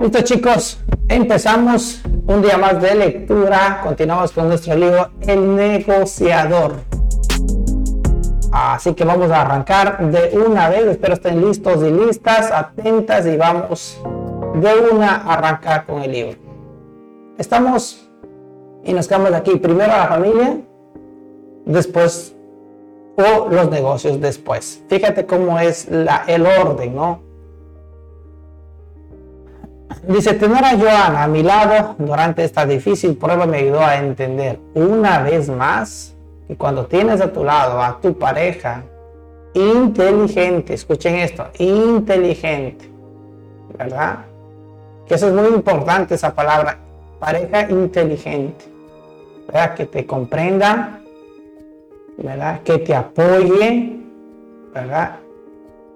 Listo chicos, empezamos un día más de lectura. Continuamos con nuestro libro El negociador. Así que vamos a arrancar de una vez. Espero estén listos y listas, atentas y vamos de una a arrancar con el libro. Estamos y nos quedamos aquí. Primero la familia, después o los negocios después. Fíjate cómo es el orden, ¿no? Dice, tener a Joana a mi lado durante esta difícil prueba me ayudó a entender una vez más que cuando tienes a tu lado a tu pareja inteligente, escuchen esto, inteligente, ¿verdad? Que eso es muy importante esa palabra, pareja inteligente, ¿verdad? Que te comprenda, ¿verdad? Que te apoye, ¿verdad?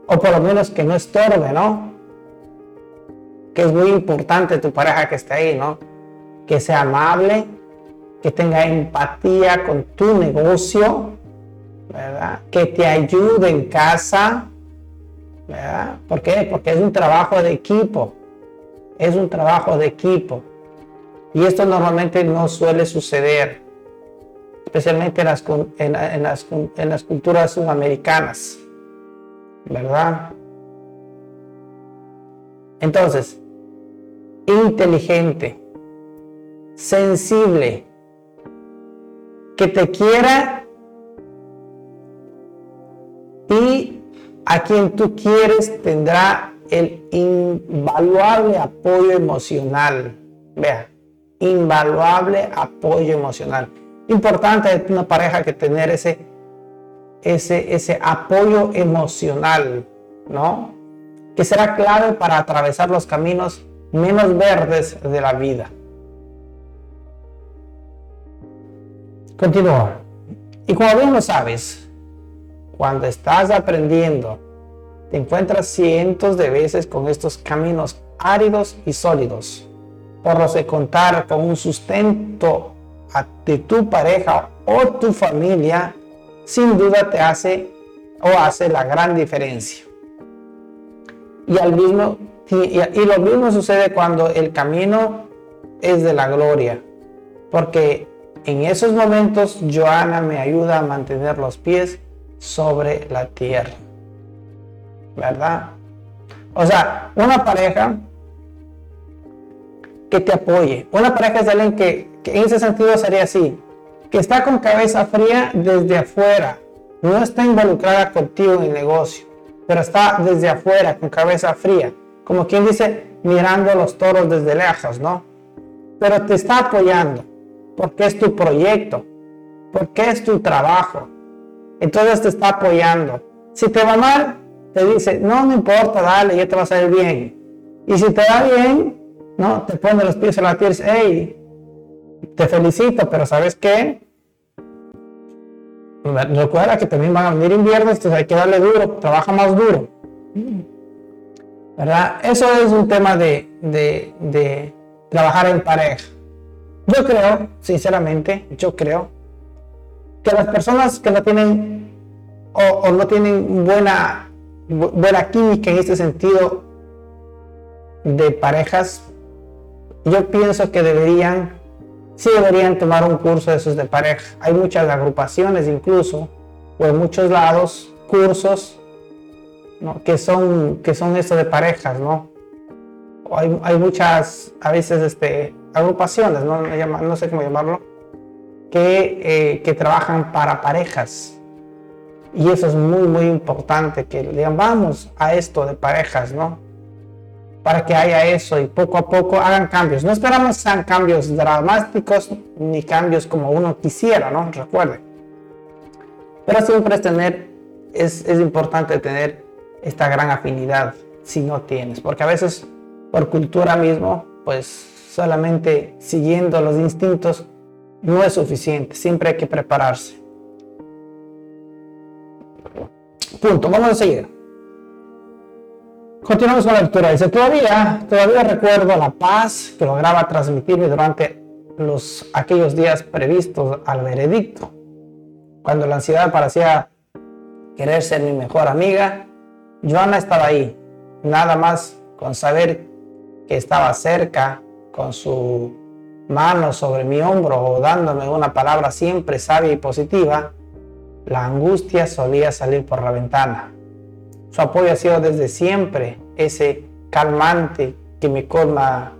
O por lo menos que no estorbe, ¿no? Que es muy importante tu pareja que esté ahí, ¿no? Que sea amable, que tenga empatía con tu negocio, ¿verdad? Que te ayude en casa, ¿verdad? ¿Por qué? Porque es un trabajo de equipo, es un trabajo de equipo. Y esto normalmente no suele suceder especialmente en las, en, las, en las culturas sudamericanas, ¿verdad? Entonces, inteligente, sensible, que te quiera y a quien tú quieres tendrá el invaluable apoyo emocional. Vea, invaluable apoyo emocional importante de una pareja que tener ese, ese, ese apoyo emocional, ¿no? Que será clave para atravesar los caminos menos verdes de la vida. Continúa. Y como bien lo sabes, cuando estás aprendiendo, te encuentras cientos de veces con estos caminos áridos y sólidos, por los de contar con un sustento de tu pareja o tu familia, sin duda te hace o hace la gran diferencia. Y, al mismo, y, lo mismo sucede cuando el camino es de la gloria, porque en esos momentos Joana me ayuda a mantener los pies sobre la tierra. ¿Verdad? O sea, una pareja que te apoye. Una pareja es alguien que que en ese sentido sería así, que está con cabeza fría desde afuera, no está involucrada contigo en el negocio, pero está desde afuera con cabeza fría, como quien dice, mirando los toros desde lejos, ¿no? Pero te está apoyando, porque es tu proyecto, porque es tu trabajo. Entonces te está apoyando. Si te va mal, te dice, no, no importa, dale, ya te va a salir bien. Y si te va bien, no, te pone los pies en la tierra hey, te felicito, pero ¿sabes qué? Recuerda que también van a venir inviernos, entonces hay que darle duro, trabaja más duro. ¿Verdad? Eso es un tema de, de, trabajar en pareja. Yo creo, sinceramente, yo creo que las personas que no tienen o, no tienen buena, buena química en este sentido de parejas, yo pienso que deberían sí deberían tomar un curso de esos de pareja. Hay muchas agrupaciones incluso, o en muchos lados, cursos que son son eso de parejas, ¿no? hay, hay, muchas, a veces, este, agrupaciones, ¿no? no sé cómo llamarlo, que, eh, que trabajan para parejas. Y eso es muy, muy importante, que digan, vamos a esto de parejas, ¿no? para que haya eso y poco a poco hagan cambios. No esperamos sean cambios dramáticos ni cambios como uno quisiera, ¿no? Recuerde. Pero siempre es tener, es, es importante tener esta gran afinidad si no tienes, porque a veces por cultura mismo, pues solamente siguiendo los instintos no es suficiente, siempre hay que prepararse. Punto, vamos a seguir. Continuamos con la lectura. Dice, todavía, todavía recuerdo la paz que lograba transmitirme durante los, aquellos días previstos al veredicto, cuando la ansiedad parecía querer ser mi mejor amiga. Joana estaba ahí, nada más con saber que estaba cerca con su mano sobre mi hombro o dándome una palabra siempre sabia y positiva, la angustia solía salir por la ventana. Su apoyo ha sido desde siempre ese calmante que me colma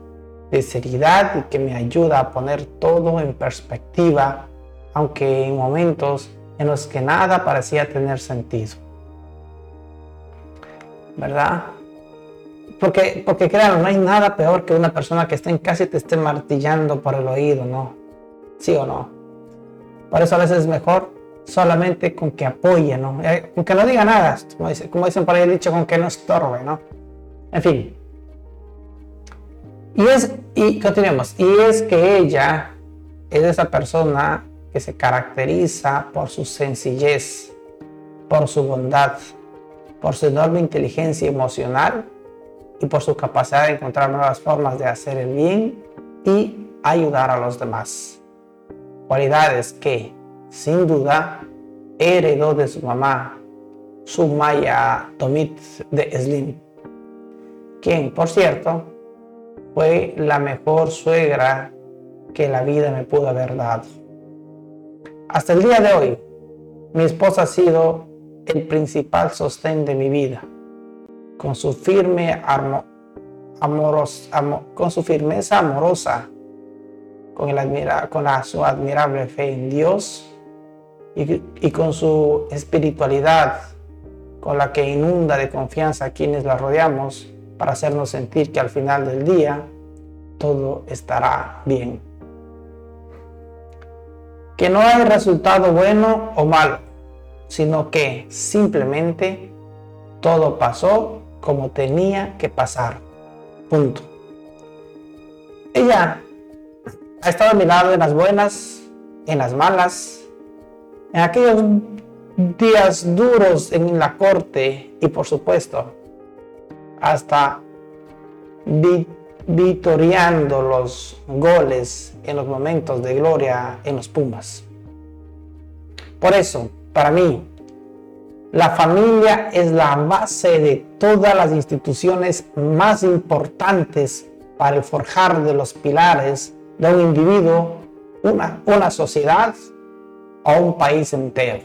de seriedad y que me ayuda a poner todo en perspectiva, aunque en momentos en los que nada parecía tener sentido. ¿Verdad? Porque, porque créanlo, no hay nada peor que una persona que esté en casa y te esté martillando por el oído, ¿no? ¿Sí o no? Por eso a veces es mejor solamente con que apoye, ¿no? Eh, con que no diga nada, como, como dicen por ahí el dicho, con que no estorbe, ¿no? En fin. Y es, y continuemos, y es que ella es esa persona que se caracteriza por su sencillez, por su bondad, por su enorme inteligencia emocional y por su capacidad de encontrar nuevas formas de hacer el bien y ayudar a los demás. Cualidades que, sin duda, heredó de su mamá, su Maya Tomit de Slim, quien, por cierto, fue la mejor suegra que la vida me pudo haber dado. Hasta el día de hoy, mi esposa ha sido el principal sostén de mi vida con su firme con su firmeza amorosa, con, el con su admirable fe en Dios y, y con su espiritualidad, con la que inunda de confianza a quienes la rodeamos para hacernos sentir que al final del día todo estará bien. Que no hay resultado bueno o malo, sino que simplemente todo pasó como tenía que pasar. Punto. Ella ha estado a mi lado en las buenas, en las malas, en aquellos días duros en la corte y por supuesto hasta vitoreando los goles en los momentos de gloria en los Pumas. Por eso, para mí, la familia es la base de todas las instituciones más importantes para el forjar de los pilares de un individuo, una, una sociedad o un país entero.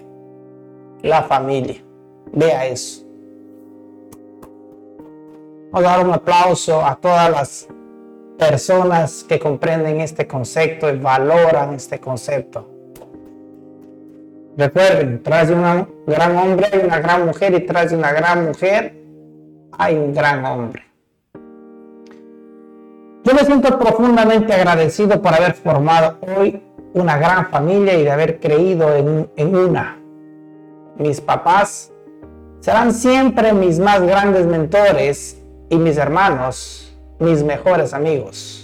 La familia. Vea eso. Vamos a dar un aplauso a todas las personas que comprenden este concepto y valoran este concepto. Recuerden, tras de un gran hombre hay una gran mujer y tras de una gran mujer hay un gran hombre. Yo me siento profundamente agradecido por haber formado hoy una gran familia y de haber creído en, en una. Mis papás serán siempre mis más grandes mentores y mis hermanos, mis mejores amigos.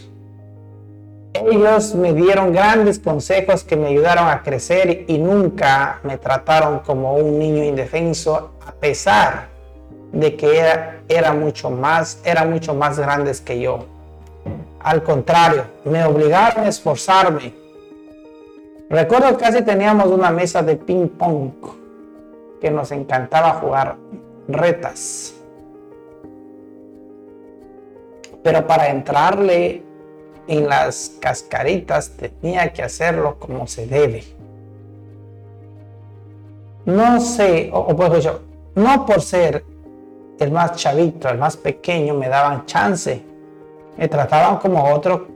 Ellos me dieron grandes consejos que me ayudaron a crecer y nunca me trataron como un niño indefenso a pesar de que era, mucho más, eran mucho más grandes que yo. Al contrario, me obligaron a esforzarme. Recuerdo que casi teníamos una mesa de ping pong que nos encantaba jugar retas. Pero para entrarle en las cascaritas tenía que hacerlo como se debe. No sé, o, por ejemplo, no por ser el más chavito, el más pequeño, me daban chance. Me trataban como otro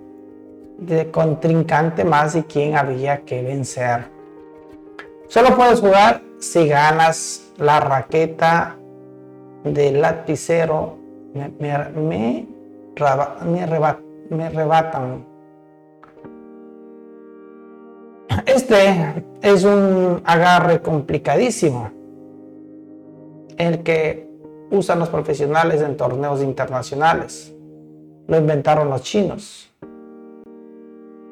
de contrincante más y quien había que vencer. Solo puedes jugar si ganas la raqueta del lapicero. Me, me me arrebatan. Este es un agarre complicadísimo, el que usan los profesionales en torneos internacionales. Lo inventaron los chinos,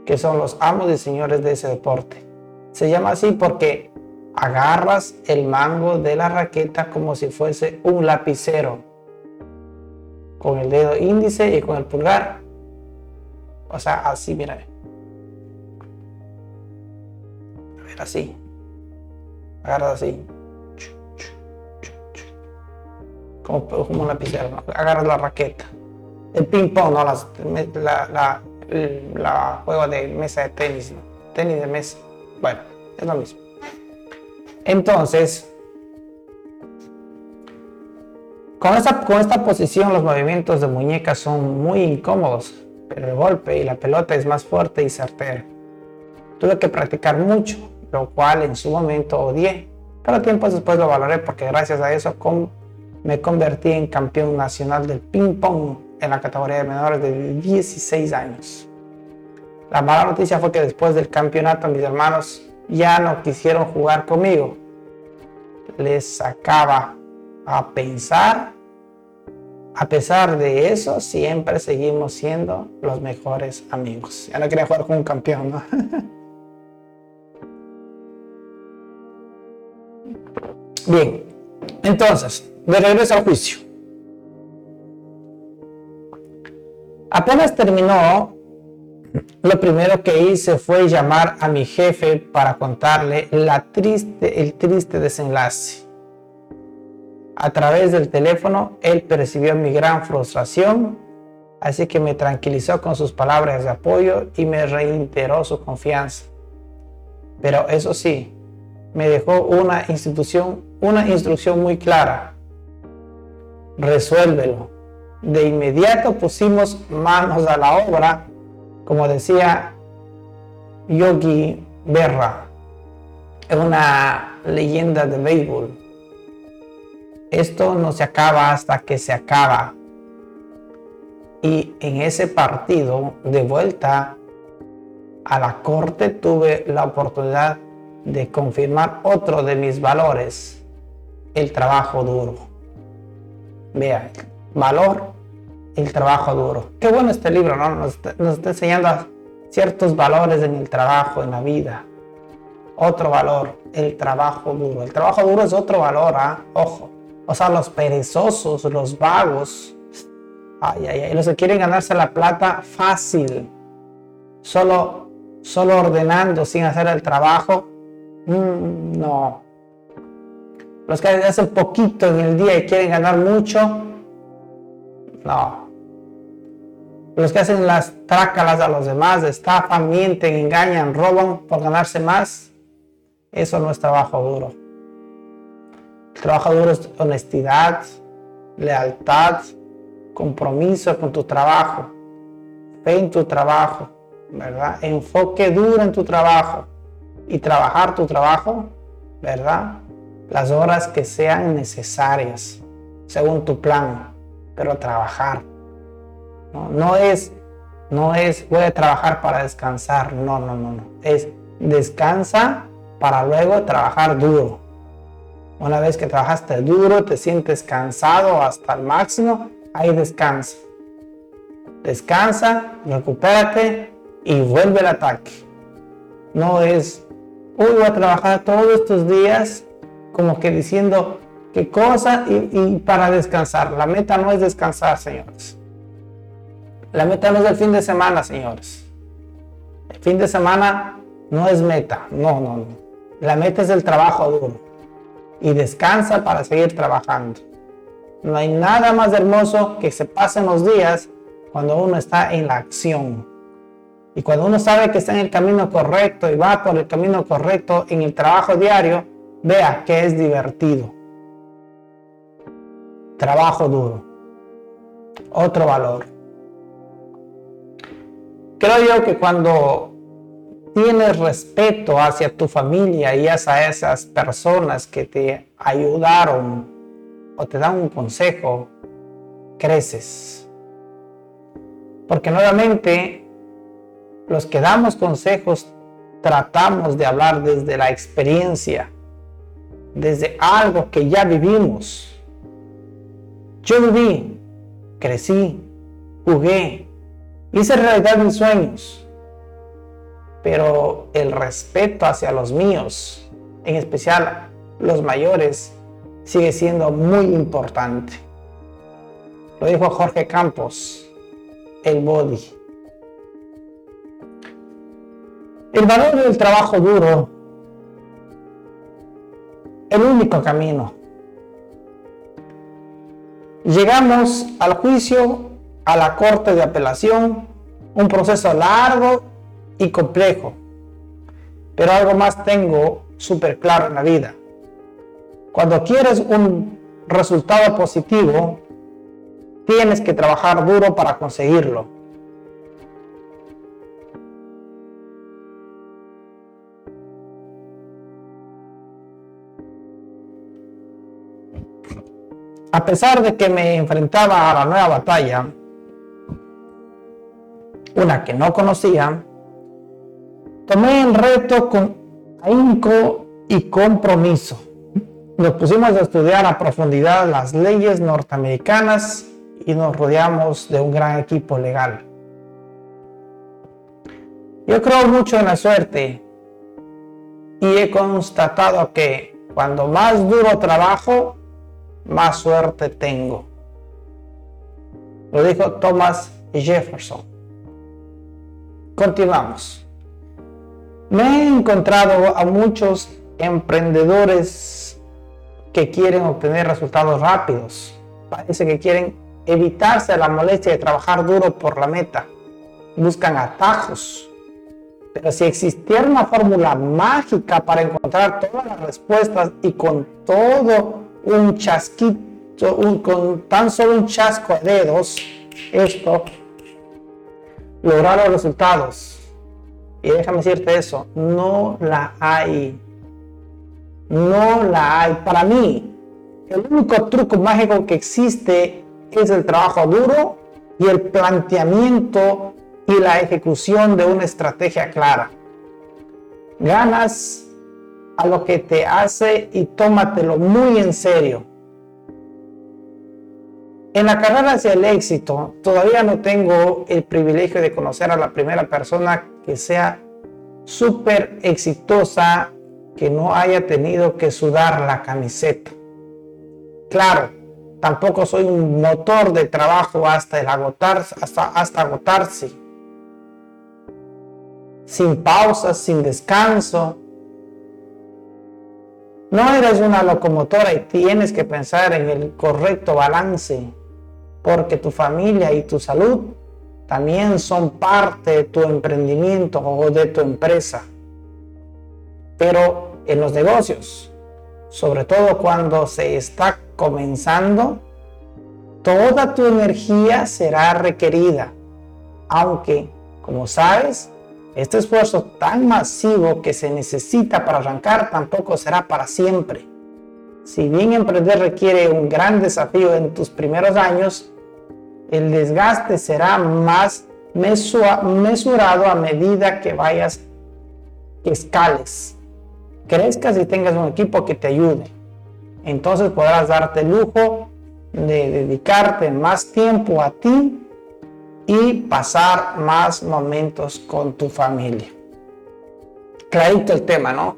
que son los amos y señores de ese deporte. Se llama así porque agarras el mango de la raqueta como si fuese un lapicero, con el dedo índice y con el pulgar o sea, así, mira. A ver, así. Agarras así. Como, como una lapicero, Agarras la raqueta. El ping pong, no la, la, juego de mesa de tenis, tenis de mesa. Bueno, es lo mismo. Entonces, con esta, con esta posición los movimientos de muñeca son muy incómodos, pero el golpe y la pelota es más fuerte y certero. Tuve que practicar mucho, lo cual en su momento odié, pero tiempo después lo valoré porque gracias a eso me convertí en campeón nacional del ping pong en la categoría de menores de 16 años. La mala noticia fue que después del campeonato mis hermanos ya no quisieron jugar conmigo. Les sacaba a pensar. A pesar de eso, siempre seguimos siendo los mejores amigos. Ya no quería jugar con un campeón, ¿no? Bien, entonces, de regreso al juicio. Apenas terminó, lo primero que hice fue llamar a mi jefe para contarle la triste, el triste desenlace. A través del teléfono, él percibió mi gran frustración, así que me tranquilizó con sus palabras de apoyo y me reiteró su confianza. Pero eso sí, me dejó una institución, una instrucción muy clara. Resuélvelo. De inmediato pusimos manos a la obra, como decía Yogi Berra, una leyenda de béisbol. Esto no se acaba hasta que se acaba. Y en ese partido de vuelta a la corte tuve la oportunidad de confirmar otro de mis valores, el trabajo duro. Vea, valor, el trabajo duro. Qué bueno este libro, ¿no? Nos está, enseñando ciertos valores en el trabajo, en la vida. Otro valor, el trabajo duro. El trabajo duro es otro valor, ¿ah? Ojo. O sea, los perezosos, los vagos. Ay, ay, ay. Los que quieren ganarse la plata fácil. Solo, solo ordenando sin hacer el trabajo Mm, no. Los que hacen poquito en el día y quieren ganar mucho, no. Los que hacen las trácalas a los demás, estafan, mienten, engañan, roban por ganarse más, eso no es trabajo duro. El trabajo duro es honestidad, lealtad, compromiso con tu trabajo, fe en tu trabajo, ¿verdad? Enfoque duro en tu trabajo y trabajar tu trabajo, ¿verdad? Las horas que sean necesarias, según tu plan, pero trabajar. No, no es, no es voy a trabajar para descansar, no, no, no, no. Es descansa para luego trabajar duro. Una vez que trabajaste duro, te sientes cansado hasta el máximo, ahí descansa. Descansa, recupérate y vuelve al ataque. No es hoy voy a trabajar todos estos días como que diciendo qué cosa y, para descansar. La meta no es descansar, señores. La meta no es el fin de semana, señores. El fin de semana no es meta, no, no, no. La meta es el trabajo duro. Y descansa para seguir trabajando. No hay nada más hermoso que se pasen los días cuando uno está en la acción y cuando uno sabe que está en el camino correcto y va por el camino correcto en el trabajo diario, vea que es divertido. Trabajo duro. Otro valor. Creo yo que cuando tienes respeto hacia tu familia y hacia esas personas que te ayudaron o te dan un consejo, creces. Porque nuevamente los que damos consejos tratamos de hablar desde la experiencia, desde algo que ya vivimos. Yo viví, crecí, jugué, hice realidad mis sueños, pero el respeto hacia los míos, en especial los mayores, sigue siendo muy importante. Lo dijo Jorge Campos, el body. El valor del trabajo duro, el único camino. Llegamos al juicio a la corte de apelación, un proceso largo y complejo. Pero algo más tengo súper claro en la vida. Cuando quieres un resultado positivo, tienes que trabajar duro para conseguirlo. A pesar de que me enfrentaba a la nueva batalla, una que no conocía, tomé el reto con ahínco y compromiso. Nos pusimos a estudiar a profundidad las leyes norteamericanas y nos rodeamos de un gran equipo legal. Yo creo mucho en la suerte y he constatado que cuando más duro trabajo, más suerte tengo. Lo dijo Thomas Jefferson. Continuamos. Me he encontrado a muchos emprendedores que quieren obtener resultados rápidos. Parece que quieren evitarse la molestia de trabajar duro por la meta. Buscan atajos. Pero si existiera una fórmula mágica para encontrar todas las respuestas y con todo un chasquito, con tan solo un chasco de dedos, esto, lograr los resultados. Y déjame decirte eso, no la hay. No la hay. Para mí, el único truco mágico que existe es el trabajo duro y el planteamiento y la ejecución de una estrategia clara. Ganas a lo que te hace y tómatelo muy en serio. En la carrera hacia el éxito, todavía no tengo el privilegio de conocer a la primera persona que sea súper exitosa, que no haya tenido que sudar la camiseta. Claro, tampoco soy un motor de trabajo hasta el hasta agotarse. Sin pausas, sin descanso, no eres una locomotora y tienes que pensar en el correcto balance, porque tu familia y tu salud también son parte de tu emprendimiento o de tu empresa. Pero en los negocios, sobre todo cuando se está comenzando, toda tu energía será requerida, aunque, como sabes, este esfuerzo tan masivo que se necesita para arrancar tampoco será para siempre. Si bien emprender requiere un gran desafío en tus primeros años, el desgaste será más mesurado a medida que vayas, que escales, crezcas y tengas un equipo que te ayude. Entonces podrás darte el lujo de dedicarte más tiempo a ti y pasar más momentos con tu familia. Clarito el tema, ¿no?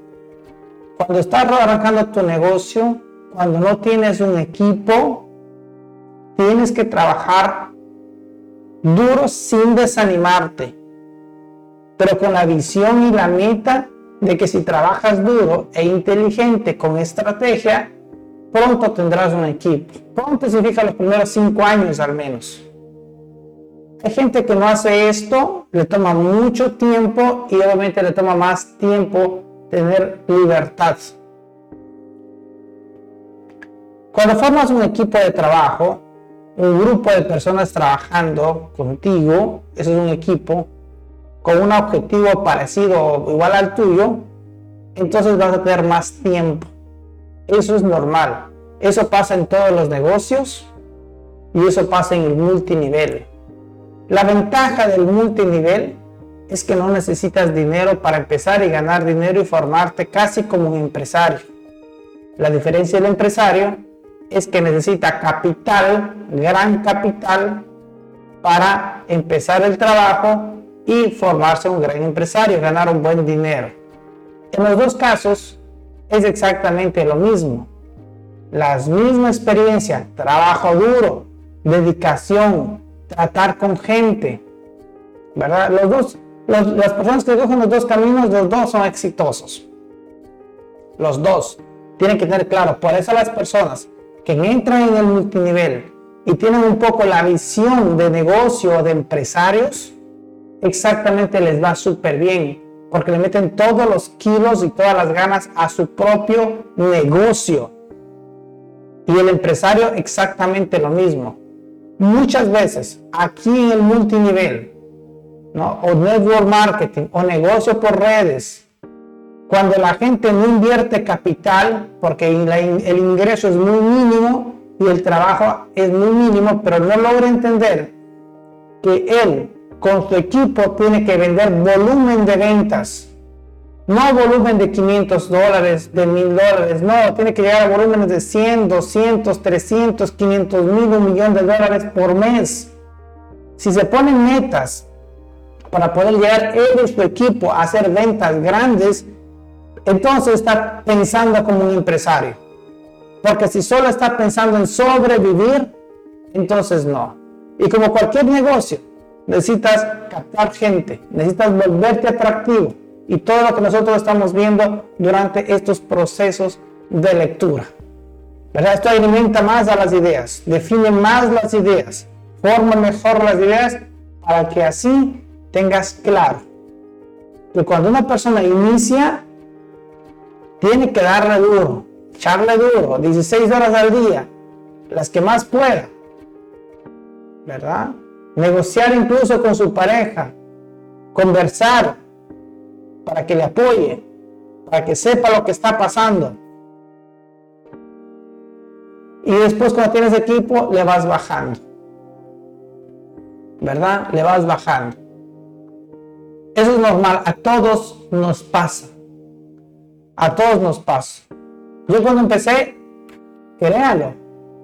Cuando estás arrancando tu negocio, cuando no tienes un equipo, tienes que trabajar duro sin desanimarte, pero con la visión y la meta de que si trabajas duro e inteligente con estrategia, pronto tendrás un equipo. Pronto significa los primeros cinco años al menos. Hay gente que no hace esto, le toma mucho tiempo y obviamente le toma más tiempo tener libertad. Cuando formas un equipo de trabajo, un grupo de personas trabajando contigo, eso es un equipo con un objetivo parecido o igual al tuyo, entonces vas a tener más tiempo. Eso es normal. Eso pasa en todos los negocios y eso pasa en el multinivel. La ventaja del multinivel es que no necesitas dinero para empezar y ganar dinero y formarte casi como un empresario. La diferencia del empresario es que necesita capital, gran capital, para empezar el trabajo y formarse un gran empresario, ganar un buen dinero. En los dos casos es exactamente lo mismo. La misma experiencia, trabajo duro, dedicación, tratar con gente, ¿verdad? Los dos, las personas que cogen los dos caminos, los dos son exitosos. Los dos tienen que tener claro. Por eso las personas que entran en el multinivel y tienen un poco la visión de negocio o de empresarios, exactamente les va súper bien, porque le meten todos los kilos y todas las ganas a su propio negocio. Y el empresario exactamente lo mismo. Muchas veces aquí en el multinivel, ¿no? o network marketing, o negocio por redes, cuando la gente no invierte capital, porque el ingreso es muy mínimo y el trabajo es muy mínimo, pero no logra entender que él con su equipo tiene que vender volumen de ventas, no volumen de 500 dólares, de 1000 dólares, no, tiene que llegar a volúmenes de 100, 200, 300, 500 mil, un millón de dólares por mes. Si se ponen metas para poder llegar él y su equipo a hacer ventas grandes, entonces está pensando como un empresario. Porque si solo está pensando en sobrevivir, entonces no. Y como cualquier negocio, necesitas captar gente, necesitas volverte atractivo. Y todo lo que nosotros estamos viendo durante estos procesos de lectura. ¿Verdad? Esto alimenta más a las ideas, define más las ideas, forma mejor las ideas para que así tengas claro que cuando una persona inicia tiene que darle duro, echarle duro, 16 horas al día, las que más pueda, ¿verdad? Negociar incluso con su pareja, conversar para que le apoye, para que sepa lo que está pasando. Y después cuando tienes equipo, le vas bajando. ¿Verdad? Le vas bajando. Eso es normal, a todos nos pasa. A todos nos pasa. Yo cuando empecé, créalo,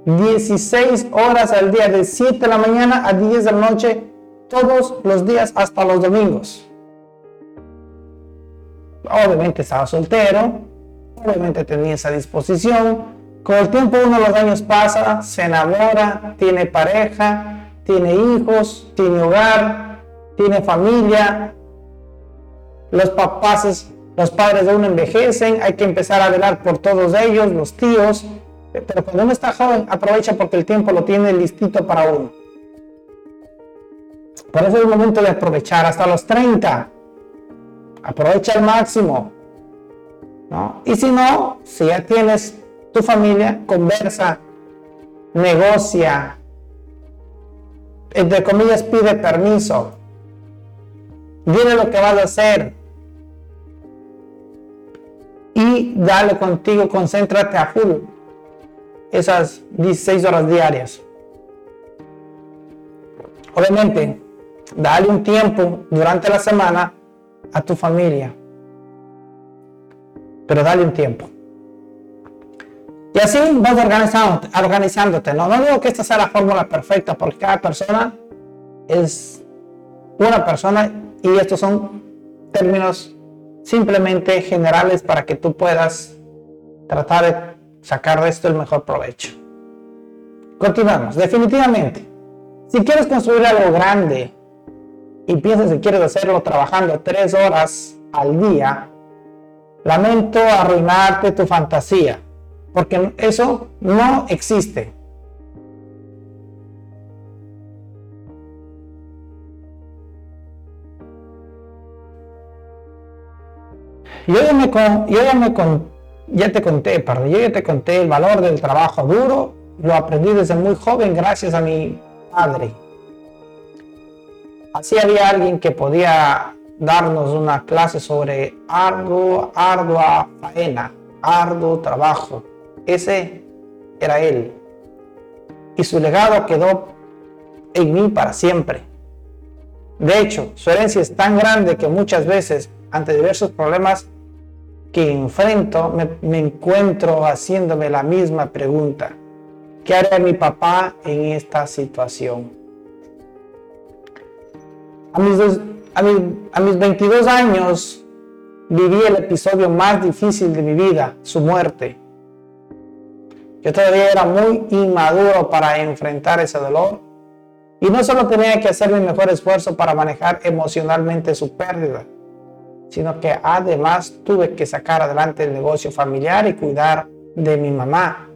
16 horas al día, de 7 de la mañana a 10 de la noche, todos los días hasta los domingos. Obviamente estaba soltero, obviamente tenía esa disposición. Con el tiempo uno los años pasa, se enamora, tiene pareja, tiene hijos, tiene hogar, tiene familia. Los papás los padres de uno envejecen, hay que empezar a velar por todos ellos, los tíos. Pero cuando uno está joven, aprovecha porque el tiempo lo tiene listito para uno. Por eso es el momento de aprovechar hasta los 30. Aprovecha al máximo. Y si no, si ya tienes tu familia, conversa, negocia, entre comillas pide permiso. Dile lo que vas a hacer y dale contigo, concéntrate a full esas 16 horas diarias. Obviamente, dale un tiempo durante la semana a tu familia, pero dale un tiempo. Y así vas organizándote, organizándote. No, no digo que esta sea la fórmula perfecta, porque cada persona es una persona y estos son términos simplemente generales para que tú puedas tratar de sacar de esto el mejor provecho. Continuamos. Definitivamente, si quieres construir algo grande y piensas que quieres hacerlo trabajando tres horas al día, lamento arruinarte tu fantasía, porque eso no existe. Yo ya, me, yo ya, me ya te conté, perdón, yo ya te conté el valor del trabajo duro, lo aprendí desde muy joven gracias a mi padre. Así había alguien que podía darnos una clase sobre arduo, ardua faena, arduo trabajo. Ese era él. Y su legado quedó en mí para siempre. De hecho, su herencia es tan grande que muchas veces, ante diversos problemas, que enfrento me, encuentro haciéndome la misma pregunta. ¿Qué hará mi papá en esta situación? A mis, a, a mis 22 años viví el episodio más difícil de mi vida, su muerte. Yo todavía era muy inmaduro para enfrentar ese dolor y no solo tenía que hacer mi mejor esfuerzo para manejar emocionalmente su pérdida, sino que además tuve que sacar adelante el negocio familiar y cuidar de mi mamá,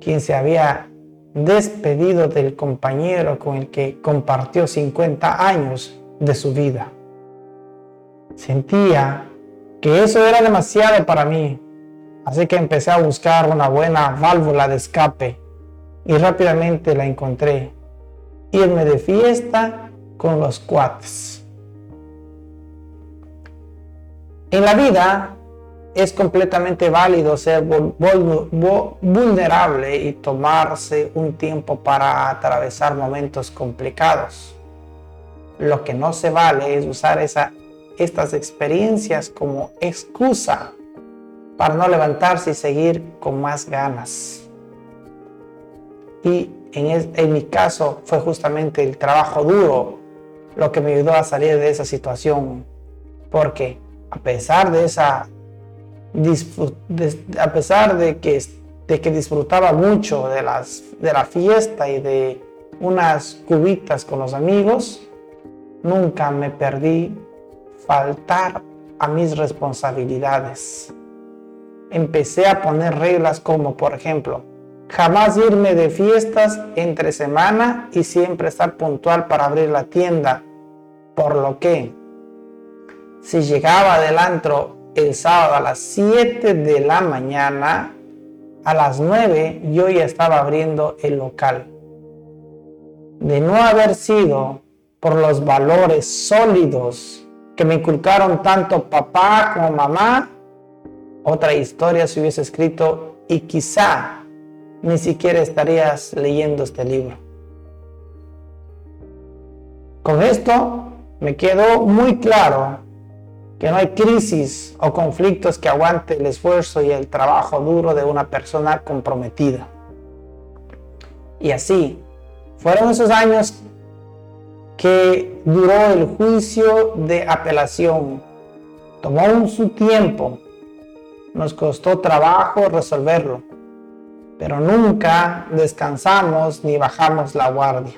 quien se había despedido del compañero con el que compartió 50 años de su vida. Sentía que eso era demasiado para mí, así que empecé a buscar una buena válvula de escape y rápidamente la encontré. Irme de fiesta con los cuates. En la vida es completamente válido ser vulnerable y tomarse un tiempo para atravesar momentos complicados. Lo que no se vale es usar esa, estas experiencias como excusa para no levantarse y seguir con más ganas. Y en, en mi caso fue justamente el trabajo duro lo que me ayudó a salir de esa situación, porque a pesar de esa a pesar de que, de que disfrutaba mucho de, las, de la fiesta y de unas cubitas con los amigos, nunca me perdí faltar a mis responsabilidades. Empecé a poner reglas como, por ejemplo, jamás irme de fiestas entre semana y siempre estar puntual para abrir la tienda, por lo que si llegaba del antro el sábado a las 7 de la mañana, a las 9 yo ya estaba abriendo el local. De no haber sido por los valores sólidos que me inculcaron tanto papá como mamá, otra historia se hubiese escrito y quizá ni siquiera estarías leyendo este libro. Con esto me quedó muy claro que no hay crisis o conflictos que aguante el esfuerzo y el trabajo duro de una persona comprometida. Y así, fueron esos años que duró el juicio de apelación. Tomó su tiempo, nos costó trabajo resolverlo, pero nunca descansamos ni bajamos la guardia.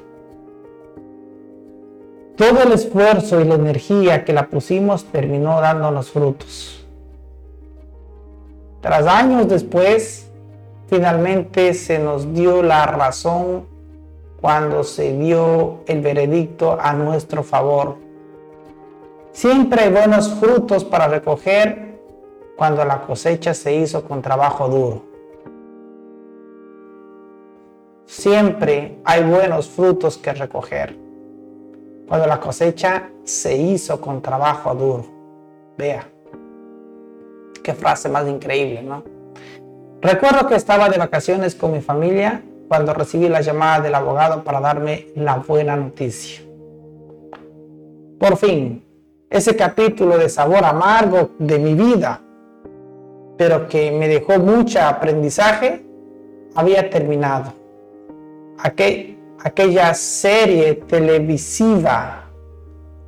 Todo el esfuerzo y la energía que la pusimos terminó dándonos frutos. Tras años después, finalmente se nos dio la razón cuando se dio el veredicto a nuestro favor. Siempre hay buenos frutos para recoger cuando la cosecha se hizo con trabajo duro. Siempre hay buenos frutos que recoger cuando la cosecha se hizo con trabajo duro. Vea, qué frase más increíble, ¿no? Recuerdo que estaba de vacaciones con mi familia cuando recibí la llamada del abogado para darme la buena noticia. Por fin, ese capítulo de sabor amargo de mi vida, pero que me dejó mucho aprendizaje, había terminado. Aquel, aquella serie televisiva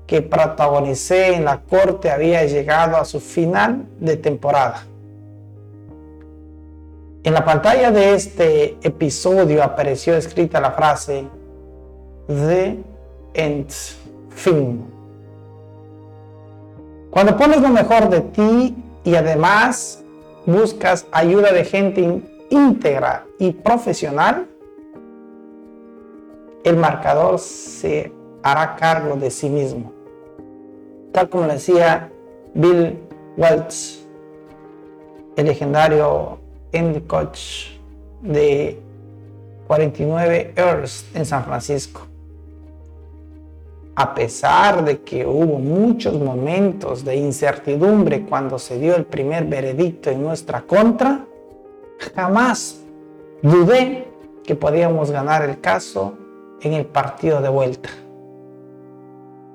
que protagonicé en la corte había llegado a su final de temporada. En la pantalla de este episodio apareció escrita la frase The End Fin. Cuando pones lo mejor de ti y además buscas ayuda de gente íntegra y profesional, el marcador se hará cargo de sí mismo. Tal como decía Bill Welch, el legendario end coach de 49 Earths en San Francisco. A pesar de que hubo muchos momentos de incertidumbre cuando se dio el primer veredicto en nuestra contra, jamás dudé que podíamos ganar el caso en el partido de vuelta.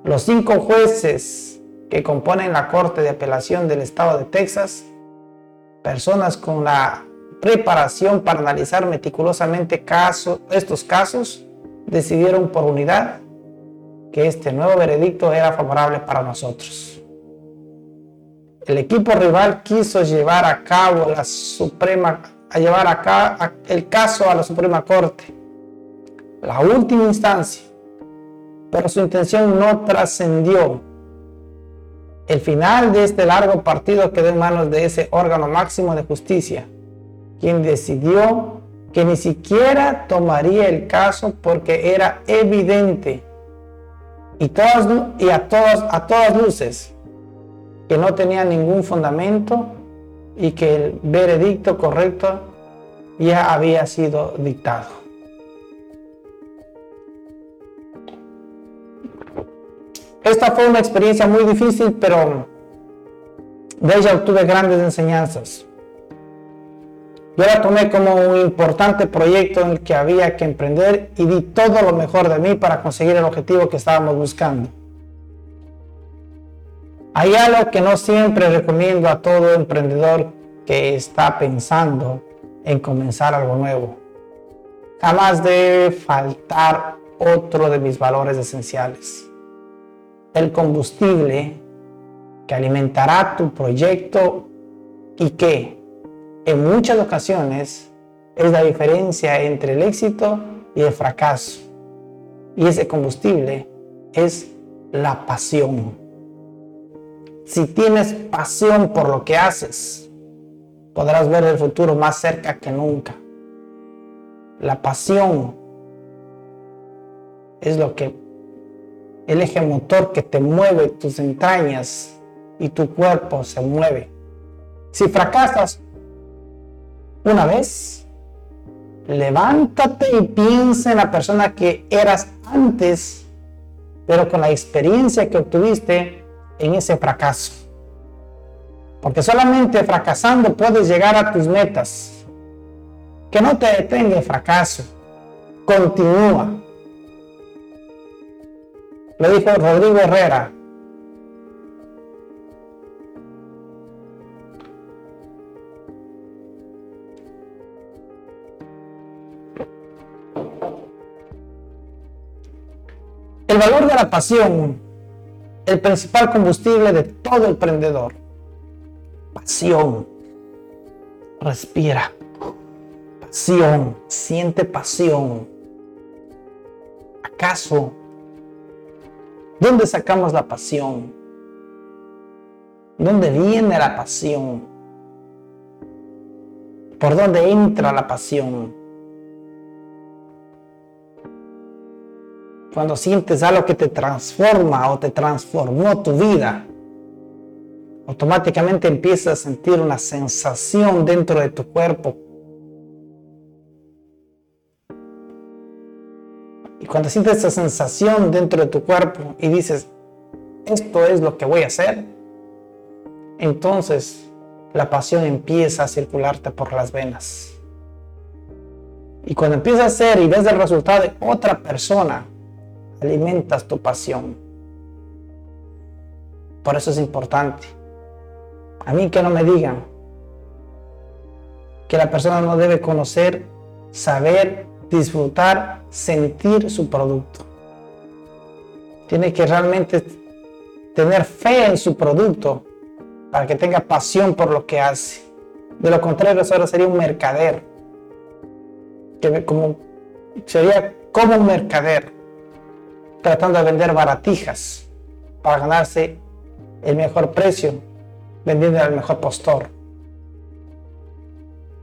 Los cinco jueces que componen la Corte de Apelación del Estado de Texas, personas con la preparación para analizar meticulosamente estos casos, decidieron por unidad que este nuevo veredicto era favorable para nosotros. El equipo rival quiso llevar a cabo la Suprema, a llevar el caso a la Suprema Corte la última instancia, pero su intención no trascendió. El final de este largo partido quedó en manos de ese órgano máximo de justicia, quien decidió que ni siquiera tomaría el caso porque era evidente y, todas, y a, todas, a todas luces que no tenía ningún fundamento y que el veredicto correcto ya había sido dictado. Esta fue una experiencia muy difícil, pero de ella obtuve grandes enseñanzas. Yo la tomé como un importante proyecto en el que había que emprender y di todo lo mejor de mí para conseguir el objetivo que estábamos buscando. Hay algo que no siempre recomiendo a todo emprendedor que está pensando en comenzar algo nuevo. Jamás debe faltar otro de mis valores esenciales. El combustible que alimentará tu proyecto y que en muchas ocasiones es la diferencia entre el éxito y el fracaso. Y ese combustible es la pasión. Si tienes pasión por lo que haces, podrás ver el futuro más cerca que nunca. La pasión es lo que el eje motor que te mueve tus entrañas y tu cuerpo se mueve. Si fracasas, una vez, levántate y piensa en la persona que eras antes, pero con la experiencia que obtuviste en ese fracaso. Porque solamente fracasando puedes llegar a tus metas. Que no te detenga el fracaso. Continúa. Lo dijo Rodrigo Herrera, El valor de la pasión, el principal combustible de todo emprendedor. Pasión. Respira. Pasión. Siente pasión. ¿Acaso? ¿Dónde sacamos la pasión? ¿Dónde viene la pasión? ¿Por dónde entra la pasión? cuando sientes algo que te transforma o te transformó tu vida, automáticamente empiezas a sentir una sensación dentro de tu cuerpo. Y cuando sientes esa sensación dentro de tu cuerpo y dices, esto es lo que voy a hacer, entonces la pasión empieza a circularte por las venas. Y cuando empiezas a hacer y ves el resultado de otra persona, alimentas tu pasión. Por eso es importante. A mí que no me digan que la persona no debe conocer, saber, disfrutar, sentir su producto. Tiene que realmente tener fe en su producto para que tenga pasión por lo que hace. De lo contrario, eso sería un mercader. Que como, sería como un mercader tratando de vender baratijas para ganarse el mejor precio, vendiendo al mejor postor.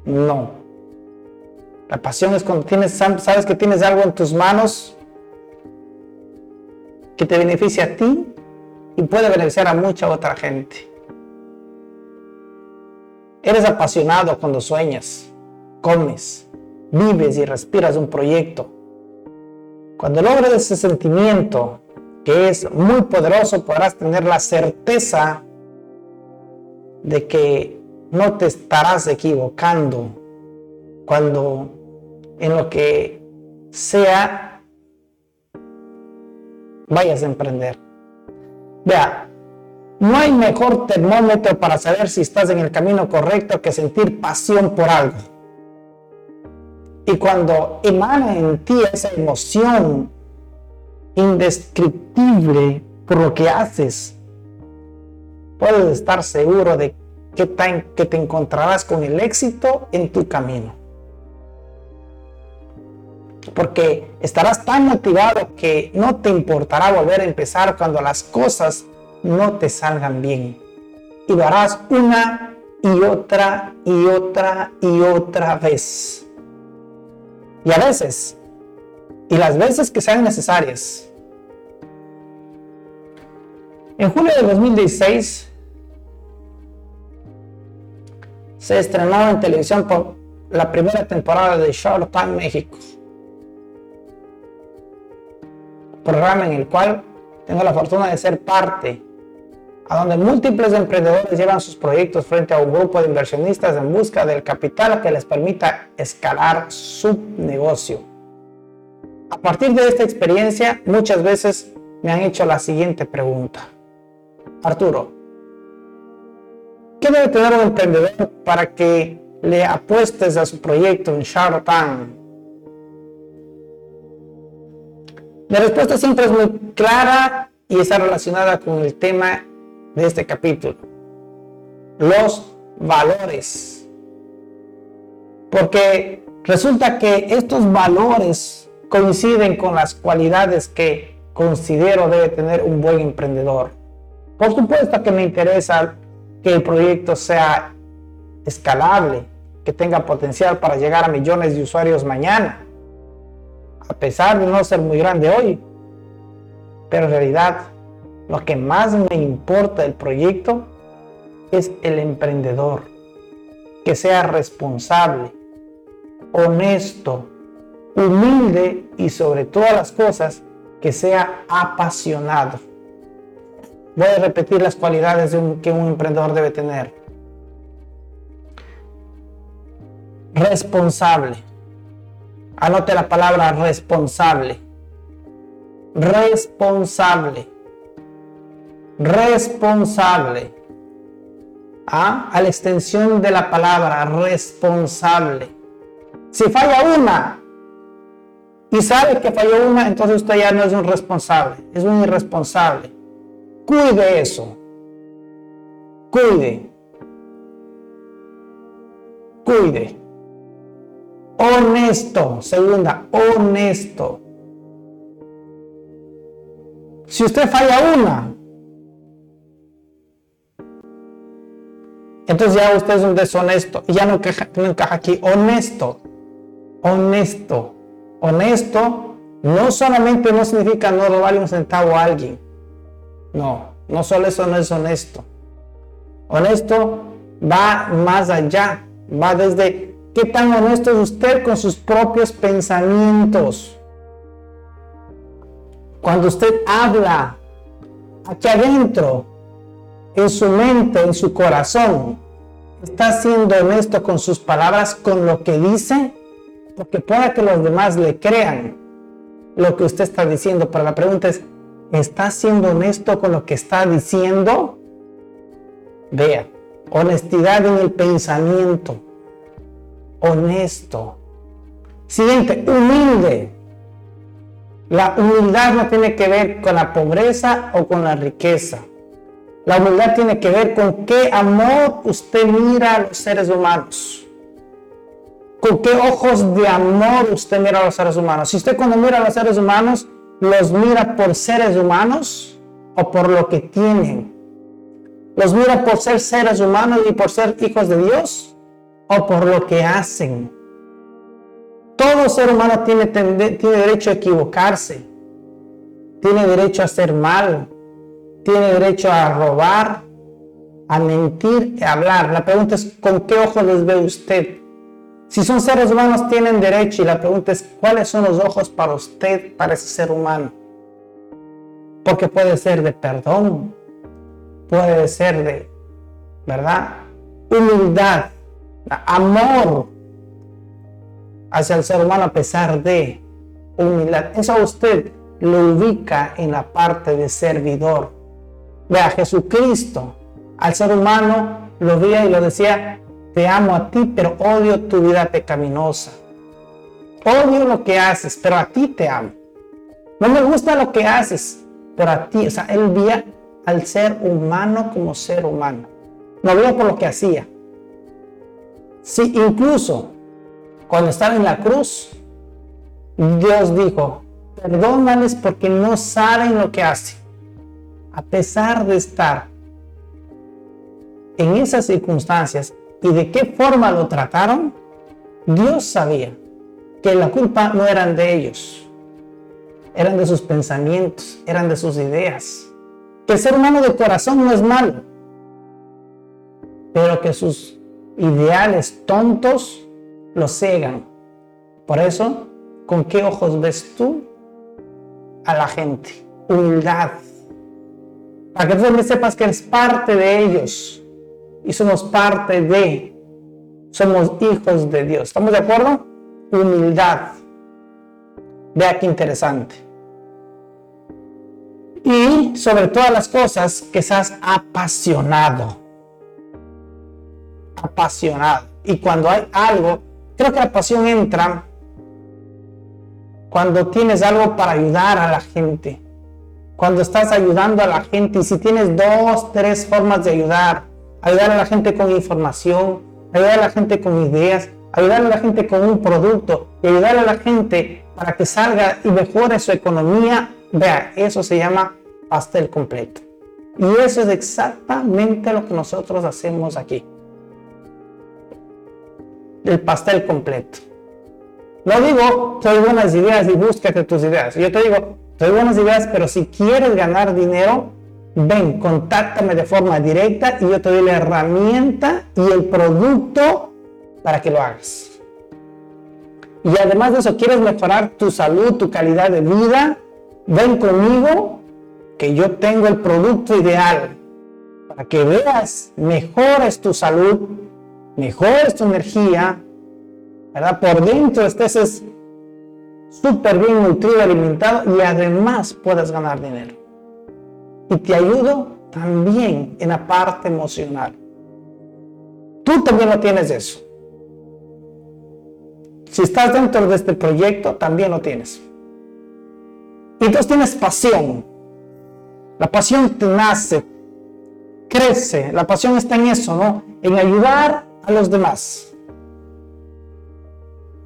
No. La pasión es cuando tienes, sabes que tienes algo en tus manos que te beneficia a ti y puede beneficiar a mucha otra gente. Eres apasionado cuando sueñas, comes, vives y respiras un proyecto cuando logres ese sentimiento que es muy poderoso, podrás tener la certeza de que no te estarás equivocando cuando en lo que sea vayas a emprender. Vea, no hay mejor termómetro para saber si estás en el camino correcto que sentir pasión por algo. Y cuando emana en ti esa emoción indescriptible por lo que haces, puedes estar seguro de que te, encontrarás con el éxito en tu camino. Porque estarás tan motivado que no te importará volver a empezar cuando las cosas no te salgan bien. Y lo harás una y otra y otra y otra vez Y a veces, y las veces que sean necesarias. En julio de 2016 se estrenó en televisión por la primera temporada de Tank México. Programa en el cual tengo la fortuna de ser parte, a donde múltiples emprendedores llevan sus proyectos frente a un grupo de inversionistas en busca del capital que les permita escalar su negocio. A partir de esta experiencia, muchas veces me han hecho la siguiente pregunta. Arturo, ¿qué debe tener un emprendedor para que le apuestes a su proyecto en Shark Tank? La respuesta siempre es muy clara y está relacionada con el tema de este capítulo. Los valores. Porque resulta que estos valores coinciden con las cualidades que considero debe tener un buen emprendedor. Por supuesto que me interesa que el proyecto sea escalable, que tenga potencial para llegar a millones de usuarios mañana, a pesar de no ser muy grande hoy. Pero en realidad, lo que más me importa del proyecto es el emprendedor, que sea responsable, honesto, humilde y sobre todas las cosas, que sea apasionado. Voy a repetir las cualidades que un emprendedor debe tener. Responsable. Anote la palabra responsable. Responsable. Responsable. ¿Ah? A la extensión de la palabra responsable. Si falla una y sabe que falló una, entonces usted ya no es un responsable, es un irresponsable. Cuide eso. Cuide. Cuide. Honesto. Segunda, honesto. Si usted falla una, entonces ya usted es un deshonesto. Y ya no encaja, no encaja aquí. Honesto. Honesto. Honesto no solamente no significa no robarle un centavo a alguien. No, no solo eso no es honesto. Honesto va más allá, va desde qué tan honesto es usted con sus propios pensamientos. Cuando usted habla aquí adentro, en su mente, en su corazón, está siendo honesto con sus palabras, con lo que dice, porque pueda que los demás le crean lo que usted está diciendo. Pero la pregunta es, ¿Está siendo honesto con lo que está diciendo? Vea, honestidad en el pensamiento. Honesto. Siguiente, humilde. La humildad no tiene que ver con la pobreza o con la riqueza. La humildad tiene que ver con qué amor usted mira a los seres humanos. Con qué ojos de amor usted mira a los seres humanos. Si usted cuando mira a los seres humanos los mira por seres humanos o por lo que tienen. Los mira por ser seres humanos y por ser hijos de Dios o por lo que hacen. Todo ser humano tiene, tiene derecho a equivocarse, tiene derecho a hacer mal, tiene derecho a robar, a mentir, a hablar. La pregunta es, ¿con qué ojos les ve usted? Si son seres humanos, tienen derecho y la pregunta es, ¿cuáles son los ojos para usted, para ese ser humano? Porque puede ser de perdón, puede ser de, ¿verdad? Humildad, amor hacia el ser humano a pesar de humildad. Eso a usted lo ubica en la parte de servidor. Vea, Jesucristo al ser humano lo veía y lo decía, te amo a ti, pero odio tu vida pecaminosa. Odio lo que haces, pero a ti te amo. No me gusta lo que haces, pero a ti, o sea, él veía al ser humano como ser humano. No veía por lo que hacía. Sí, incluso cuando estaba en la cruz, Dios dijo, perdónales porque no saben lo que hacen. A pesar de estar en esas circunstancias, y de qué forma lo trataron, Dios sabía que la culpa no eran de ellos, eran de sus pensamientos, eran de sus ideas. Que el ser humano de corazón no es malo, pero que sus ideales tontos lo cegan. Por eso, ¿con qué ojos ves tú a la gente? Humildad. Para que tú también sepas que eres parte de ellos y somos parte de, somos hijos de Dios. ¿Estamos de acuerdo? Humildad. Vea qué interesante. Y sobre todas las cosas, que seas apasionado. Apasionado. Y cuando hay algo, creo que la pasión entra cuando tienes algo para ayudar a la gente. Cuando estás ayudando a la gente y si tienes dos, tres formas de ayudar, ayudar a la gente con información, ayudar a la gente con ideas, ayudar a la gente con un producto y ayudar a la gente para que salga y mejore su economía, vea, eso se llama pastel completo. Y eso es exactamente lo que nosotros hacemos aquí. El pastel completo. No digo, doy buenas ideas y búscate tus ideas. Yo te digo, doy buenas ideas, pero si quieres ganar dinero, ven, contáctame de forma directa y yo te doy la herramienta y el producto para que lo hagas. Y además de eso, quieres mejorar tu salud, tu calidad de vida, ven conmigo que yo tengo el producto ideal para que veas, mejores tu salud, mejores tu energía, ¿verdad? Por dentro estés súper bien nutrido, alimentado y además puedas ganar dinero. Y te ayudo también en la parte emocional. Tú también lo tienes eso. Si estás dentro de este proyecto, también lo tienes. Y entonces tienes pasión. La pasión te nace, crece. La pasión está en eso, ¿no? En ayudar a los demás.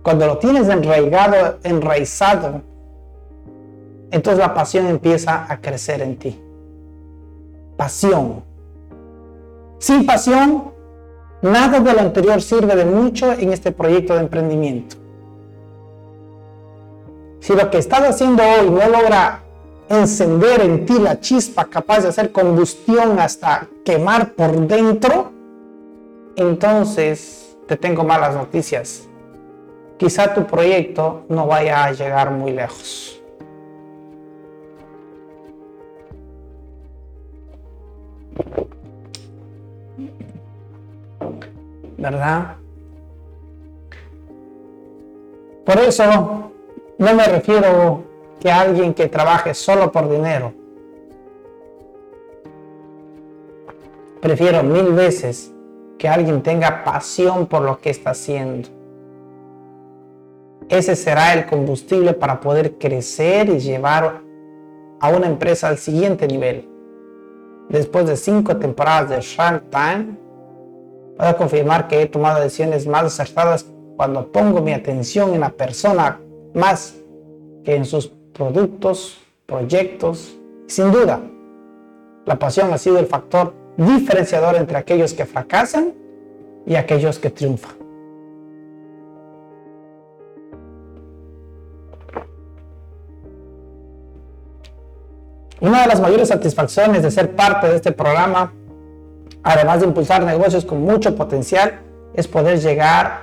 Cuando lo tienes enraigado, enraizado, entonces la pasión empieza a crecer en ti. Pasión. Sin pasión, Nada de lo anterior sirve de mucho en este proyecto de emprendimiento. Si lo que estás haciendo hoy no logra encender en ti la chispa capaz de hacer combustión hasta quemar por dentro, entonces te tengo malas noticias. Quizá tu proyecto no vaya a llegar muy lejos. ¿verdad? Por eso no me refiero que alguien que trabaje solo por dinero. Prefiero mil veces que alguien tenga pasión por lo que está haciendo. Ese será el combustible para poder crecer y llevar a una empresa al siguiente nivel. Después de cinco temporadas de Shark Tank, Puedo confirmar que he tomado decisiones más acertadas cuando pongo mi atención en la persona más que en sus productos, proyectos. Sin duda, la pasión ha sido el factor diferenciador entre aquellos que fracasan y aquellos que triunfan. Una de las mayores satisfacciones de ser parte de este programa además de impulsar negocios con mucho potencial, es poder llegar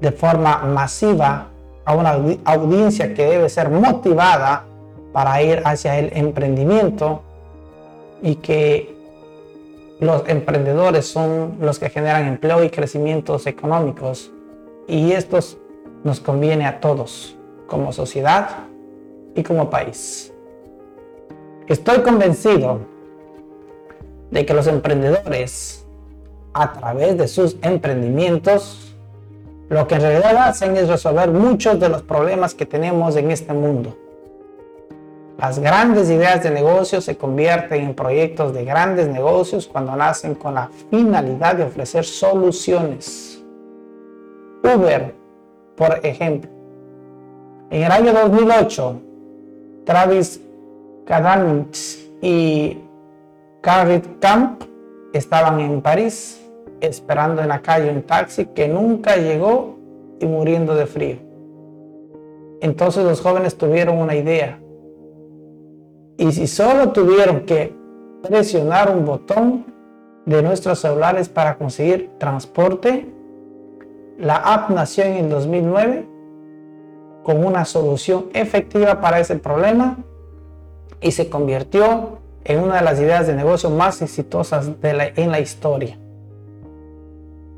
de forma masiva a una audiencia que debe ser motivada para ir hacia el emprendimiento y que los emprendedores son los que generan empleo y crecimientos económicos y estos nos conviene a todos como sociedad y como país. Estoy convencido de que los emprendedores, a través de sus emprendimientos, lo que en realidad hacen es resolver muchos de los problemas que tenemos en este mundo. Las grandes ideas de negocio se convierten en proyectos de grandes negocios cuando nacen con la finalidad de ofrecer soluciones. Uber, por ejemplo. En el año 2008, Travis Kadanich y Carrit Camp estaban en París esperando en la calle un taxi que nunca llegó y muriendo de frío. entonces los jóvenes tuvieron una idea. Y si solo tuvieron que presionar un botón de nuestros celulares para conseguir transporte, la app nació en el 2009 con una solución efectiva para ese problema y se convirtió en una de las ideas de negocio más exitosas de en la historia.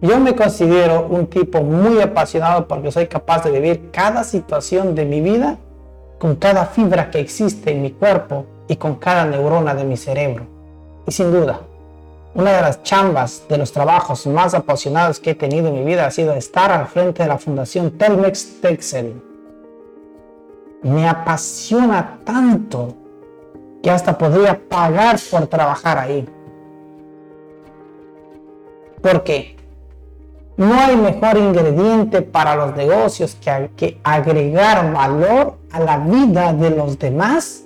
Yo me considero un tipo muy apasionado porque soy capaz de vivir cada situación de mi vida con cada fibra que existe en mi cuerpo y con cada neurona de mi cerebro. Y sin duda, una de las chambas de los trabajos más apasionados que he tenido en mi vida ha sido estar al frente de la Fundación Telmex Texel. Me apasiona tanto que hasta podría pagar por trabajar ahí. ¿Por qué? No hay mejor ingrediente para los negocios que, agregar valor a la vida de los demás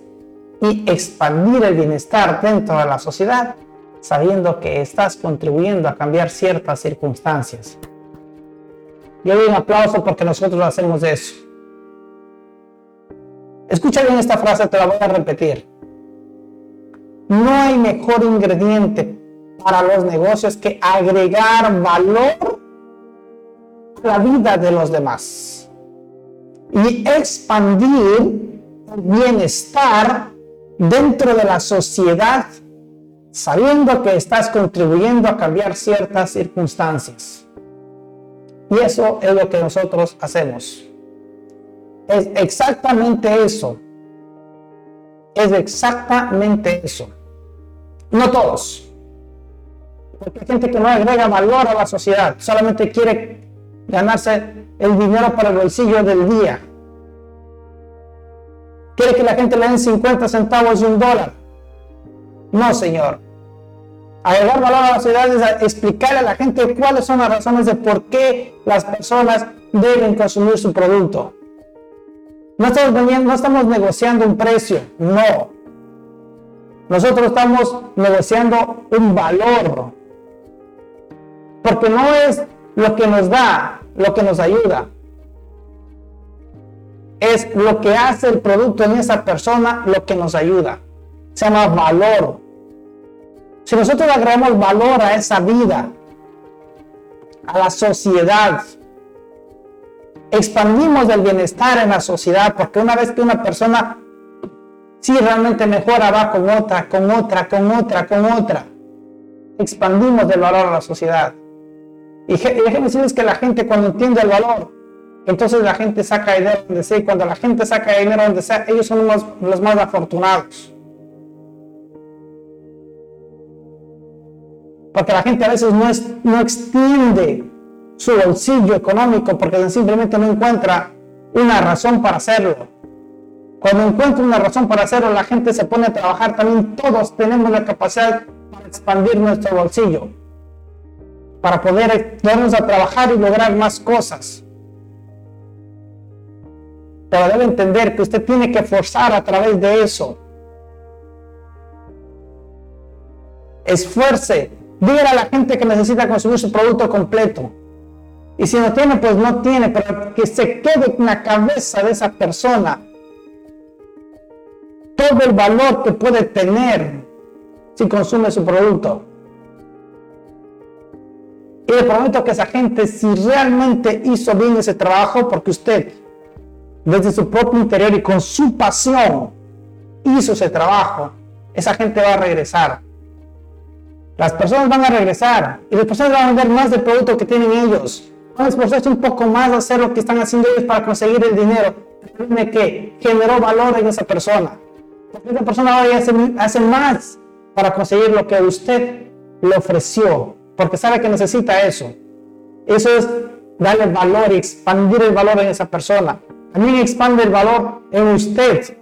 y expandir el bienestar dentro de la sociedad, sabiendo que estás contribuyendo a cambiar ciertas circunstancias. Yo doy un aplauso porque nosotros hacemos eso. Escucha bien esta frase, te la voy a repetir. No hay mejor ingrediente para los negocios que agregar valor la vida de los demás y expandir el bienestar dentro de la sociedad sabiendo que estás contribuyendo a cambiar ciertas circunstancias. Y eso es lo que nosotros hacemos. Es exactamente eso. Es exactamente eso. No todos. Porque hay gente que no agrega valor a la sociedad, solamente quiere ganarse el dinero para el bolsillo del día. ¿Quiere que la gente le den 50 centavos y un dólar? No, señor. Agregar valor a la sociedad es explicarle a la gente cuáles son las razones de por qué las personas deben consumir su producto. No estamos, no estamos negociando un precio, no. Nosotros estamos negociando un valor. Porque no es lo que nos da, lo que nos ayuda. Es lo que hace el producto en esa persona lo que nos ayuda. Se llama valor. Si nosotros agregamos valor a esa vida, a la sociedad, expandimos el bienestar en la sociedad, porque una vez que una persona si realmente mejora, va con otra, con otra, con otra, con otra. Expandimos el valor a la sociedad. Y déjenme decirles que la gente cuando entiende el valor, entonces la gente saca dinero donde sea. Y cuando la gente saca dinero donde sea, ellos son los, más afortunados. Porque la gente a veces no, no extiende su bolsillo económico porque simplemente no encuentra una razón para hacerlo. Cuando encuentra una razón para hacerlo, la gente se pone a trabajar. También todos tenemos la capacidad para expandir nuestro bolsillo para poder darnos a trabajar y lograr más cosas. Pero debe entender que usted tiene que forzar a través de eso. Esfuerce. Dígale a la gente que necesita consumir su producto completo. Y si no tiene, pues no tiene, pero que se quede en la cabeza de esa persona todo el valor que puede tener si consume su producto. Y le prometo que esa gente, si realmente hizo bien ese trabajo, porque usted, desde su propio interior y con su pasión, hizo ese trabajo, esa gente va a regresar. Las personas van a regresar y las personas van a vender más del producto que tienen ellos. Van a esforzarse un poco más a hacer lo que están haciendo ellos para conseguir el dinero. que generó valor en esa persona. Porque esa persona hoy hace más para conseguir lo que usted le ofreció porque sabe que necesita eso. Eso es darle valor y expandir el valor en esa persona. También expande el valor en usted.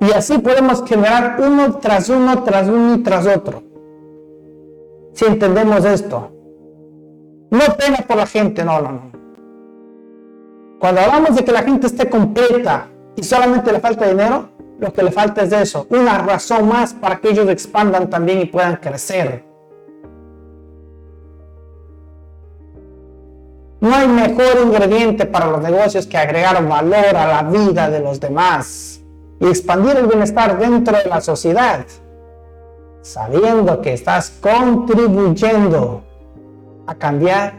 Y así podemos generar uno tras uno, tras uno y tras otro. Si entendemos esto. No pena por la gente, no, no, no. Cuando hablamos de que la gente esté completa y solamente le falta dinero, lo que le falta es eso, una razón más para que ellos expandan también y puedan crecer. No hay mejor ingrediente para los negocios que agregar valor a la vida de los demás y expandir el bienestar dentro de la sociedad, sabiendo que estás contribuyendo a cambiar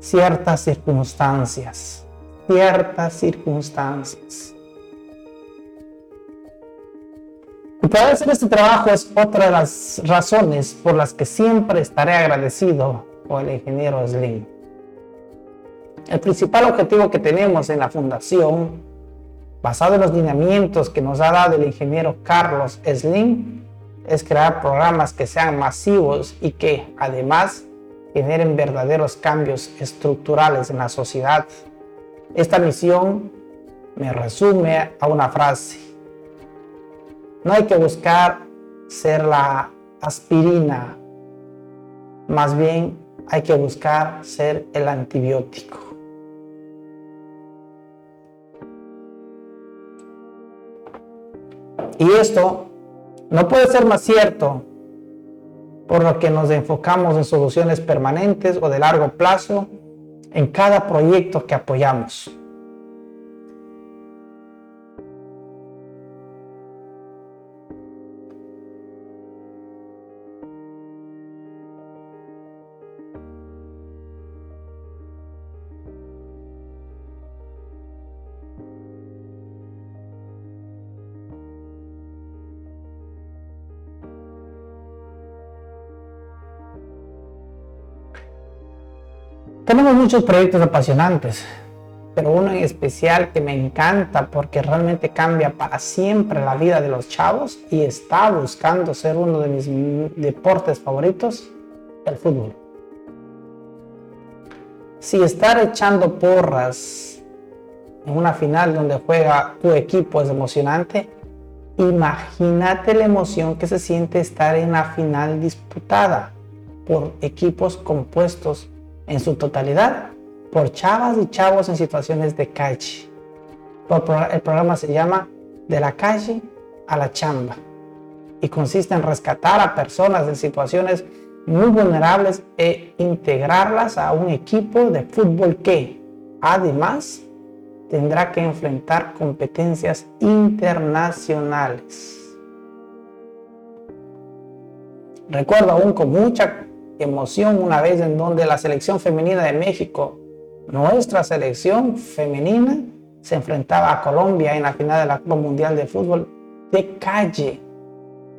ciertas circunstancias, ciertas circunstancias. Y poder hacer este trabajo es otra de las razones por las que siempre estaré agradecido con el ingeniero Slim. El principal objetivo que tenemos en la fundación, basado en los lineamientos que nos ha dado el ingeniero Carlos Slim, es crear programas que sean masivos y que además generen verdaderos cambios estructurales en la sociedad. Esta misión me resume a una frase. No hay que buscar ser la aspirina, más bien hay que buscar ser el antibiótico. Y esto no puede ser más cierto por lo que nos enfocamos en soluciones permanentes o de largo plazo en cada proyecto que apoyamos. Tenemos muchos proyectos apasionantes, pero uno en especial que me encanta porque realmente cambia para siempre la vida de los chavos y está buscando ser uno de mis deportes favoritos, el fútbol. Si estar echando porras en una final donde juega tu equipo es emocionante, imagínate la emoción que se siente estar en la final disputada por equipos compuestos en su totalidad por chavas y chavos en situaciones de calle. El programa se llama De la calle a la chamba y consiste en rescatar a personas en situaciones muy vulnerables e integrarlas a un equipo de fútbol que, además, tendrá que enfrentar competencias internacionales. Recuerdo aún con mucha emoción una vez en donde la selección femenina de México, nuestra selección femenina, se enfrentaba a Colombia en la final de la Copa Mundial de Fútbol de calle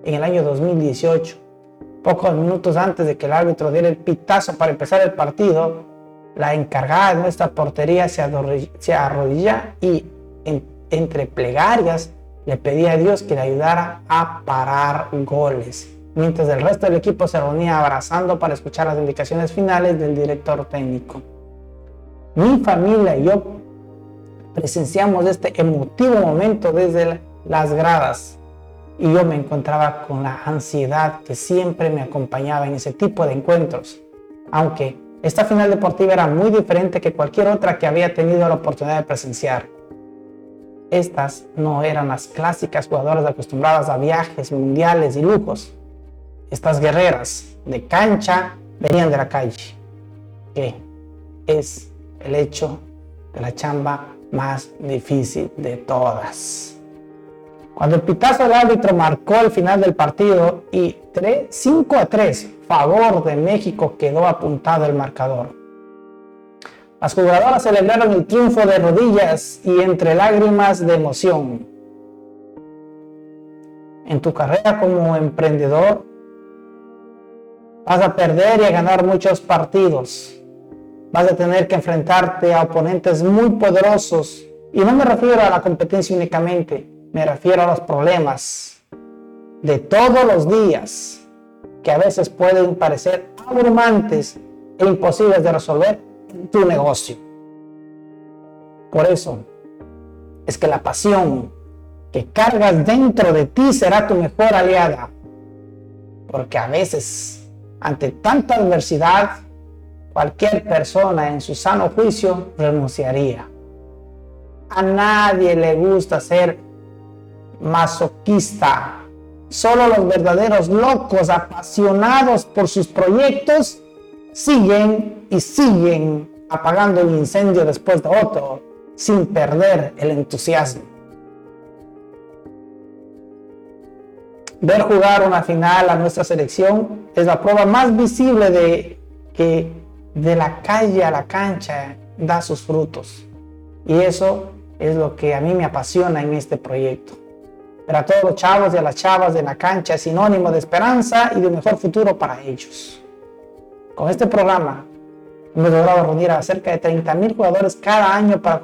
en el año 2018. Pocos minutos antes de que el árbitro diera el pitazo para empezar el partido, la encargada de nuestra portería se, arrodilla y entre plegarias le pedía a Dios que le ayudara a parar goles mientras el resto del equipo se reunía abrazando para escuchar las indicaciones finales del director técnico. Mi familia y yo presenciamos este emotivo momento desde las gradas y yo me encontraba con la ansiedad que siempre me acompañaba en ese tipo de encuentros, aunque esta final deportiva era muy diferente que cualquier otra que había tenido la oportunidad de presenciar. Estas no eran las clásicas jugadoras acostumbradas a viajes mundiales y lujos estas guerreras de cancha venían de la calle, que es el hecho de la chamba más difícil de todas. Cuando el pitazo del árbitro marcó el final del partido y 5 a 3 favor de México quedó apuntado el marcador. Las jugadoras celebraron el triunfo de rodillas y entre lágrimas de emoción. En tu carrera como emprendedor, Vas a perder y a ganar muchos partidos. Vas a tener que enfrentarte a oponentes muy poderosos. Y no me refiero a la competencia únicamente, me refiero a los problemas de todos los días que a veces pueden parecer abrumantes e imposibles de resolver en tu negocio. Por eso es que la pasión que cargas dentro de ti será tu mejor aliada. Porque a veces ante tanta adversidad, cualquier persona en su sano juicio renunciaría. A nadie le gusta ser masoquista. Solo los verdaderos locos, apasionados por sus proyectos, siguen y siguen apagando un incendio después de otro sin perder el entusiasmo. Ver jugar una final a nuestra selección es la prueba más visible de que de la calle a la cancha da sus frutos. Y eso es lo que a mí me apasiona en este proyecto. Pero a todos los chavos y a las chavas de la cancha es sinónimo de esperanza y de un mejor futuro para ellos. Con este programa hemos logrado reunir a cerca de 30.000 jugadores cada año para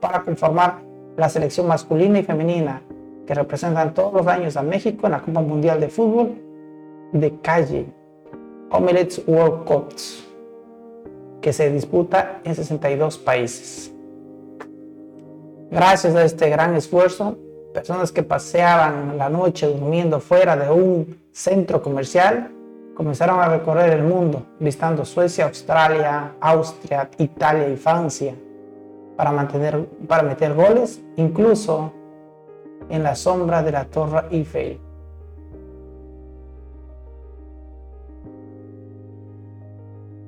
para conformar la selección masculina y femenina que representan todos los años a México en la Copa Mundial de Fútbol de calle, Omelets World Cups, que se disputa en 62 países. Gracias a este gran esfuerzo, personas que paseaban la noche durmiendo fuera de un centro comercial comenzaron a recorrer el mundo, visitando Suecia, Australia, Austria, Italia y Francia para, mantener, para meter goles, incluso en la sombra de la Torre Eiffel.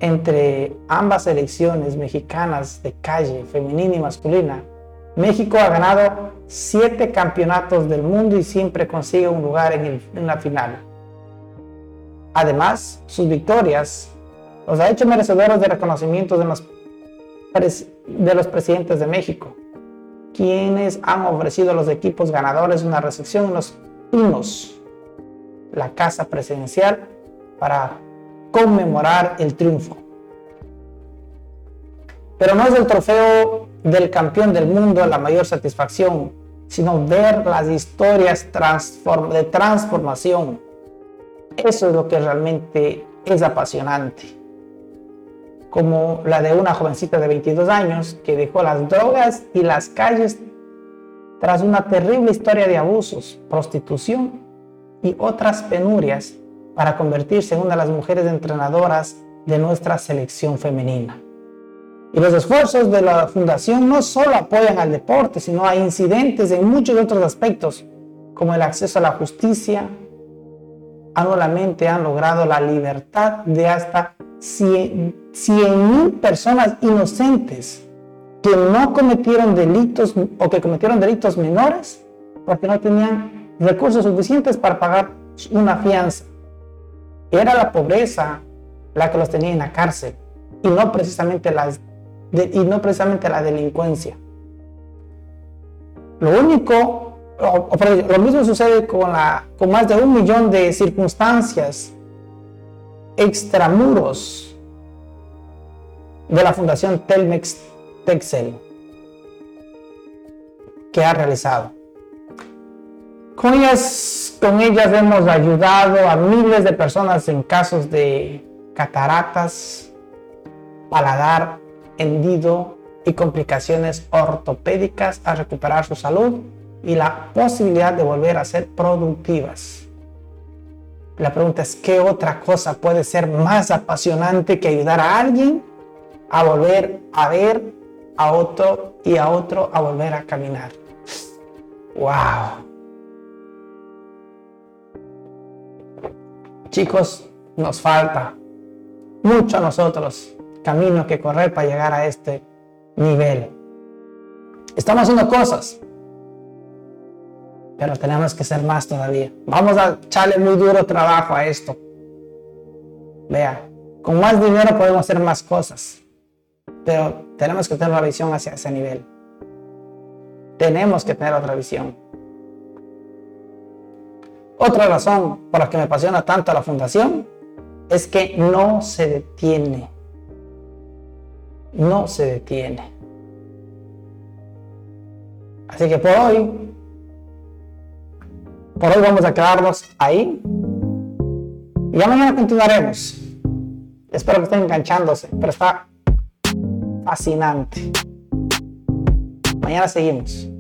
Entre ambas selecciones mexicanas de calle, femenina y masculina, México ha ganado siete campeonatos del mundo y siempre consigue un lugar en, la final. Además, sus victorias los ha hecho merecedores de reconocimiento de los, de los presidentes de México, quienes han ofrecido a los equipos ganadores una recepción en los pinos, la casa presidencial, para conmemorar el triunfo. Pero no es el trofeo del campeón del mundo la mayor satisfacción, sino ver las historias de transformación. Eso es lo que realmente es apasionante. Como la de una jovencita de 22 años que dejó las drogas y las calles tras una terrible historia de abusos, prostitución y otras penurias para convertirse en una de las mujeres entrenadoras de nuestra selección femenina. Y los esfuerzos de la fundación no solo apoyan al deporte, sino a incidentes en muchos otros aspectos, como el acceso a la justicia. Anualmente han logrado la libertad de hasta 100 mil personas inocentes que no cometieron delitos o que cometieron delitos menores porque no tenían recursos suficientes para pagar una fianza. Era la pobreza la que los tenía en la cárcel y no precisamente las y no precisamente la delincuencia. Lo único, lo mismo sucede con, la, con más de un millón de circunstancias extramuros de la Fundación Telmex Texel que ha realizado. Con ellas, con ellas hemos ayudado a miles de personas en casos de cataratas, paladar hendido y complicaciones ortopédicas a recuperar su salud y la posibilidad de volver a ser productivas. La pregunta es, ¿qué otra cosa puede ser más apasionante que ayudar a alguien a volver a ver a otro y a otro a volver a caminar? ¡Wow! Chicos, nos falta mucho a nosotros camino que correr para llegar a este nivel. Estamos haciendo cosas, pero tenemos que ser más todavía. Vamos a echarle muy duro trabajo a esto. Vea, con más dinero podemos hacer más cosas, pero tenemos que tener una visión hacia ese nivel. Tenemos que tener otra visión. Otra razón por la que me apasiona tanto la fundación es que no se detiene no se detiene. Así que por hoy, por hoy vamos a quedarnos ahí. Y ya mañana continuaremos. Espero que estén enganchándose, pero está fascinante. Mañana seguimos.